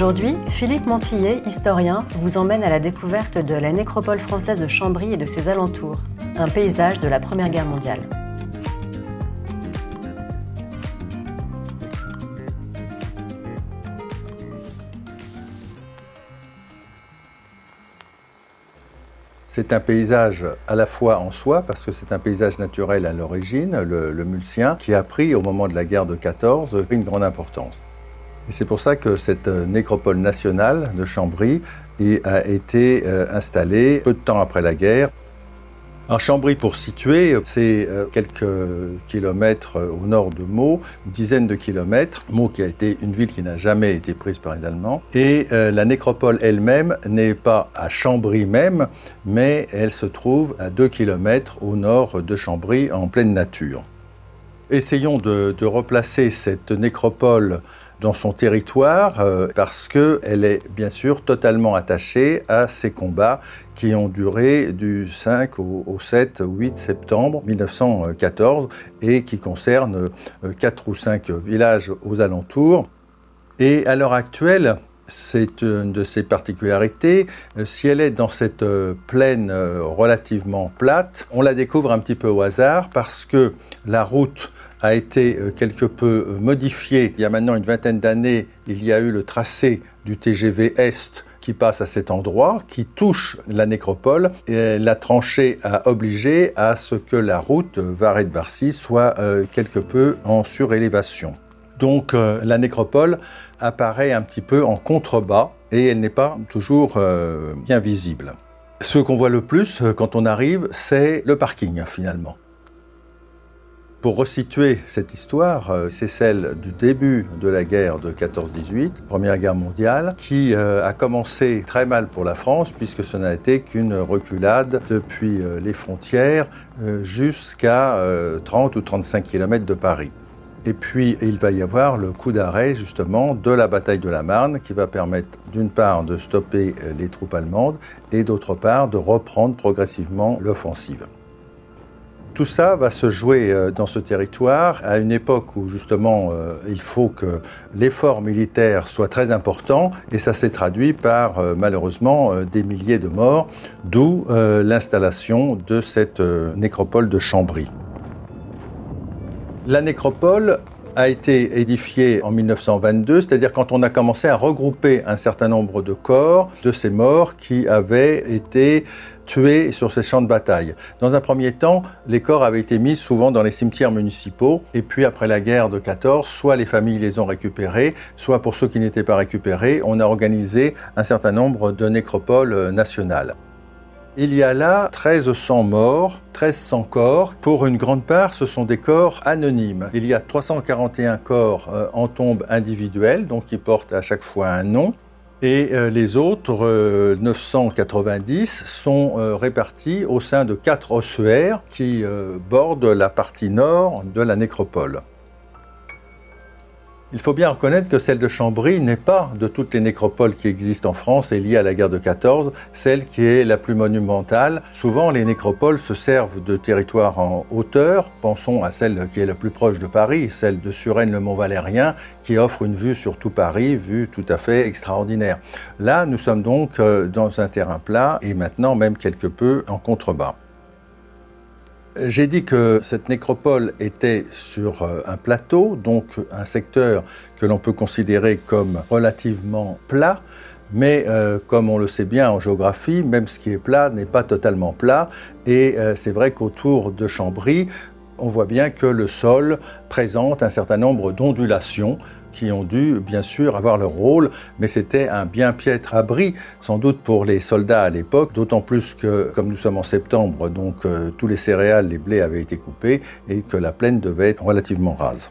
Aujourd'hui, Philippe Montillet, historien, vous emmène à la découverte de la nécropole française de Chambry et de ses alentours, un paysage de la Première Guerre mondiale. C'est un paysage à la fois en soi, parce que c'est un paysage naturel à l'origine, le, le, Mulcien, qui a pris au moment de la guerre de 14 une grande importance. Et c'est pour ça que cette euh, nécropole nationale de Chambry a été euh, installée peu de temps après la guerre. Alors Chambry, pour situer, c'est euh, quelques kilomètres au nord de Meaux, une dizaine de kilomètres. Meaux qui a été une ville qui n'a jamais été prise par les Allemands. Et la nécropole elle-même n'est pas à Chambry même, mais elle se trouve à deux kilomètres au nord de Chambry, en pleine nature. Essayons de replacer cette nécropole dans son territoire euh, parce qu'elle est bien sûr totalement attachée à ces combats qui ont duré du 5 au, 7 ou 8 septembre 1914 et qui concernent euh, quatre ou cinq villages aux alentours. Et à l'heure actuelle, c'est une de ses particularités. Euh, si elle est dans cette plaine relativement plate, on la découvre un petit peu au hasard parce que la route a été euh, quelque peu euh, modifié. Il y a maintenant une vingtaine d'années, il y a eu le tracé du TGV Est qui passe à cet endroit, qui touche la nécropole, et la tranchée a obligé à ce que la route Varet-Barcy soit euh, quelque peu en surélévation. Donc la nécropole apparaît un petit peu en contrebas et elle n'est pas toujours bien visible. Ce qu'on voit le plus quand on arrive, c'est le parking finalement. Pour resituer cette histoire, euh, c'est celle du début de la guerre de 14-18, Première Guerre mondiale, qui euh, a commencé très mal pour la France puisque ce n'a été qu'une reculade depuis euh, les frontières jusqu'à 30 ou 35 km de Paris. Et puis, il va y avoir le coup d'arrêt, justement, de la bataille de la Marne, qui va permettre, d'une part, de stopper les troupes allemandes, et d'autre part, de reprendre progressivement l'offensive. Tout ça va se jouer euh, dans ce territoire à une époque où justement euh, il faut que l'effort militaire soit très important et ça s'est traduit par euh, malheureusement des milliers de morts, d'où l'installation de cette nécropole de Chambry. La nécropole a été édifiée en 1922, c'est-à-dire quand on a commencé à regrouper un certain nombre de corps de ces morts qui avaient été tués sur ces champs de bataille. Dans un premier temps, les corps avaient été mis souvent dans les cimetières municipaux, et puis après la guerre de 14, soit les familles les ont récupérés, soit pour ceux qui n'étaient pas récupérés, on a organisé un certain nombre de nécropoles nationales. Il y a là 1300 morts, 1300 corps. Pour une grande part, ce sont des corps anonymes. Il y a 341 corps euh, en tombe individuelle, donc qui portent à chaque fois un nom. Et euh, les autres 990 euh, sont répartis au sein de quatre ossuaires qui bordent la partie nord de la nécropole. Il faut bien reconnaître que celle de Chambry n'est pas de toutes les nécropoles qui existent en France et liées à la guerre de 14, celle qui est la plus monumentale. Souvent, les nécropoles se servent de territoires en hauteur. Pensons à celle qui est la plus proche de Paris, celle de Suresnes-le-Mont-Valérien, qui offre une vue sur tout Paris, vue tout à fait extraordinaire. Là, nous sommes donc euh, dans un terrain plat et maintenant même quelque peu en contrebas. J'ai dit que cette nécropole était sur euh, un plateau, donc un secteur que l'on peut considérer comme relativement plat. Mais euh, comme on le sait bien en géographie, même ce qui est plat n'est pas totalement plat. Et euh, c'est vrai qu'autour de Chambry, on voit bien que le sol présente un certain nombre d'ondulations qui ont dû bien sûr avoir leur rôle, mais c'était un bien piètre abri, sans doute pour les soldats à l'époque, d'autant plus que, comme nous sommes en septembre, donc euh, tous les céréales, les blés avaient été coupés et que la plaine devait être relativement rase.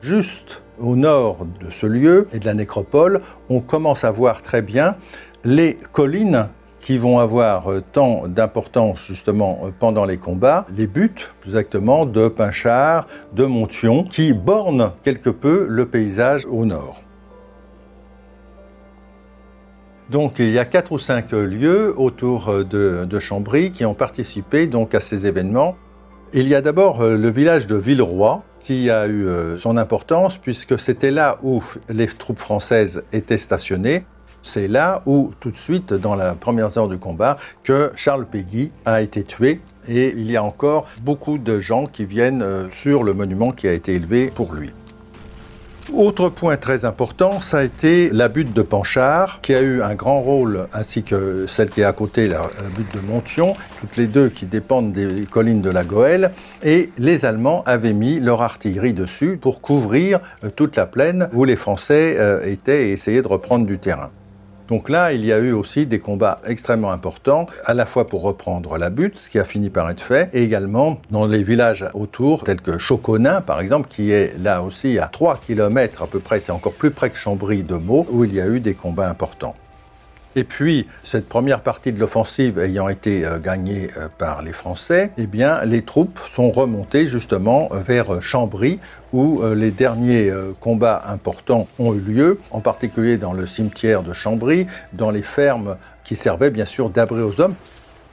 Juste au nord de ce lieu et de la nécropole, on commence à voir très bien les collines qui vont avoir tant d'importance justement pendant les combats, les buts plus exactement de Pinchard, de Montion, qui bornent quelque peu le paysage au nord. Donc il y a quatre ou cinq lieux autour de, Chambry qui ont participé donc à ces événements. Il y a d'abord le village de Villeroy qui a eu euh, son importance puisque c'était là où les troupes françaises étaient stationnées. C'est là où, tout de suite, dans les premières heures du combat, que Charles Péguy a été tué. Et il y a encore beaucoup de gens qui viennent euh, sur le monument qui a été élevé pour lui. Autre point très important, ça a été la butte de Panchard, qui a eu un grand rôle, ainsi que celle qui est à côté, la, butte de Montion, toutes les deux qui dépendent des collines de la Goëlle. Et les Allemands avaient mis leur artillerie dessus pour couvrir euh, toute la plaine où les Français euh, étaient et essayaient de reprendre du terrain. Donc là, il y a eu aussi des combats extrêmement importants, à la fois pour reprendre la butte, ce qui a fini par être fait, et également dans les villages autour, tels que Choconin, par exemple, qui est là aussi à 3 km à peu près, c'est encore plus près que Chambry de Meaux, où il y a eu des combats importants. Et puis, cette première partie de l'offensive ayant été euh, gagnée euh, par les Français, eh bien, les troupes sont remontées justement euh, vers Chambry, où les derniers combats importants ont eu lieu, en particulier dans le cimetière de Chambry, dans les fermes qui servaient bien sûr d'abri aux hommes.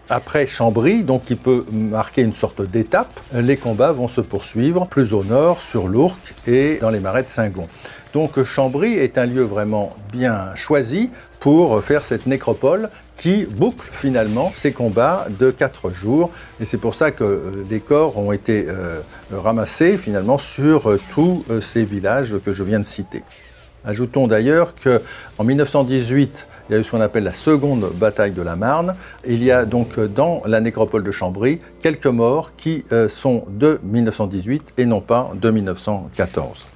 Après Chambry, donc qui peut marquer une sorte d'étape, les combats vont se poursuivre plus au nord, sur l'Ourcq et dans les marais de Saint-Gon. Donc Chambry est un lieu vraiment bien choisi pour faire cette nécropole qui boucle finalement ces combats de quatre jours. Et c'est pour ça que euh, des corps ont été euh, ramassés finalement sur euh, tous ces villages que je viens de citer. Ajoutons d'ailleurs qu'en 1918, il y a eu ce qu'on appelle la seconde bataille de la Marne. Il y a donc dans la nécropole de Chambry quelques morts qui sont de 1918 et non pas de 1914.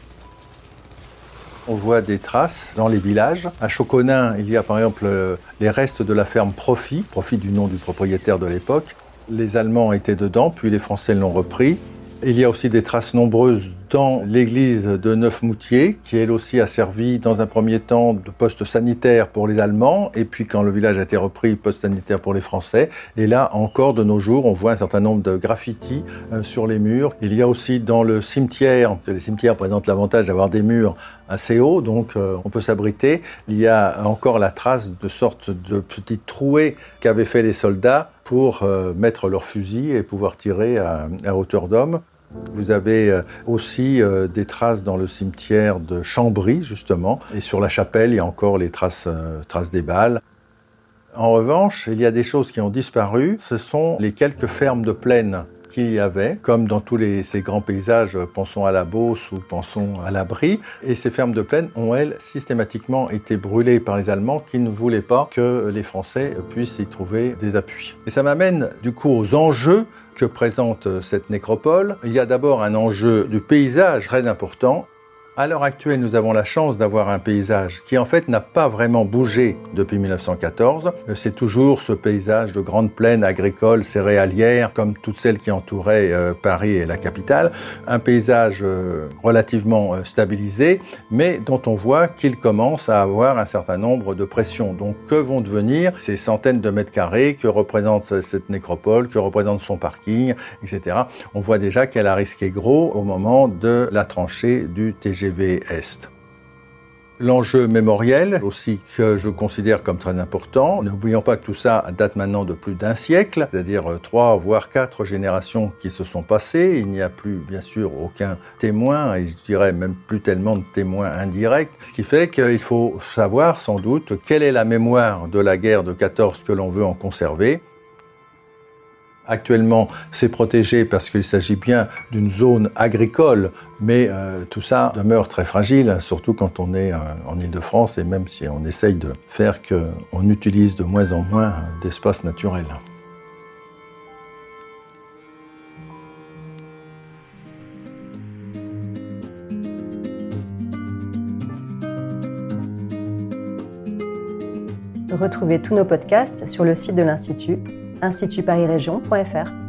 On voit des traces dans les villages. À Choconin, il y a par exemple euh, les restes de la ferme Profit, Profit du nom du propriétaire de l'époque. Les Allemands étaient dedans, puis les Français l'ont repris. Il y a aussi des traces nombreuses dans l'église de Neufmoutier, qui elle aussi a servi dans un premier temps de poste sanitaire pour les Allemands, et puis quand le village a été repris, poste sanitaire pour les Français. Et là, encore de nos jours, on voit un certain nombre de graffitis euh, sur les murs. Il y a aussi dans le cimetière, les cimetières présentent l'avantage d'avoir des murs assez hauts, donc euh, on peut s'abriter. Il y a encore la trace de sortes de petites trouées qu'avaient fait les soldats pour euh, mettre leurs fusils et pouvoir tirer à, à hauteur d'homme. Vous avez euh, aussi euh, des traces dans le cimetière de Chambry, justement, et sur la chapelle, il y a encore les euh, traces des balles. En revanche, il y a des choses qui ont disparu, ce sont les quelques fermes de plaine qu'il y avait, comme dans tous ces grands paysages, pensons à la Beauce ou pensons à l'Abri. Et ces fermes de plaine ont, elles, systématiquement été brûlées par les Allemands qui ne voulaient pas que les Français puissent y trouver des appuis. Et ça m'amène du coup aux enjeux que présente cette nécropole. Il y a d'abord un enjeu du paysage très important à l'heure actuelle, nous avons la chance d'avoir un paysage qui en fait n'a pas vraiment bougé depuis 1914. C'est toujours ce paysage de grandes plaines agricoles, céréalières, comme toutes celles qui entouraient euh, Paris et la capitale. Un paysage euh, relativement euh, stabilisé, mais dont on voit qu'il commence à avoir un certain nombre de pressions. Donc que vont devenir ces centaines de mètres carrés que représente cette nécropole, que représente son parking, etc. On voit déjà qu'elle a risqué gros au moment de la tranchée du TG L'enjeu mémoriel aussi que je considère comme très important. N'oublions pas que tout ça date maintenant de plus d'un siècle, c'est-à-dire trois voire quatre générations qui se sont passées. Il n'y a plus bien sûr aucun témoin et je dirais même plus tellement de témoins indirects. Ce qui fait qu'il faut savoir sans doute quelle est la mémoire de la guerre de 14 que l'on veut en conserver Actuellement, c'est protégé parce qu'il s'agit bien d'une zone agricole, mais euh, tout ça demeure très fragile, surtout quand on est euh, en Ile-de-France et même si on essaye de faire qu'on utilise de moins en moins d'espace naturel. Retrouvez tous nos podcasts sur le site de l'Institut institutparisregion.fr.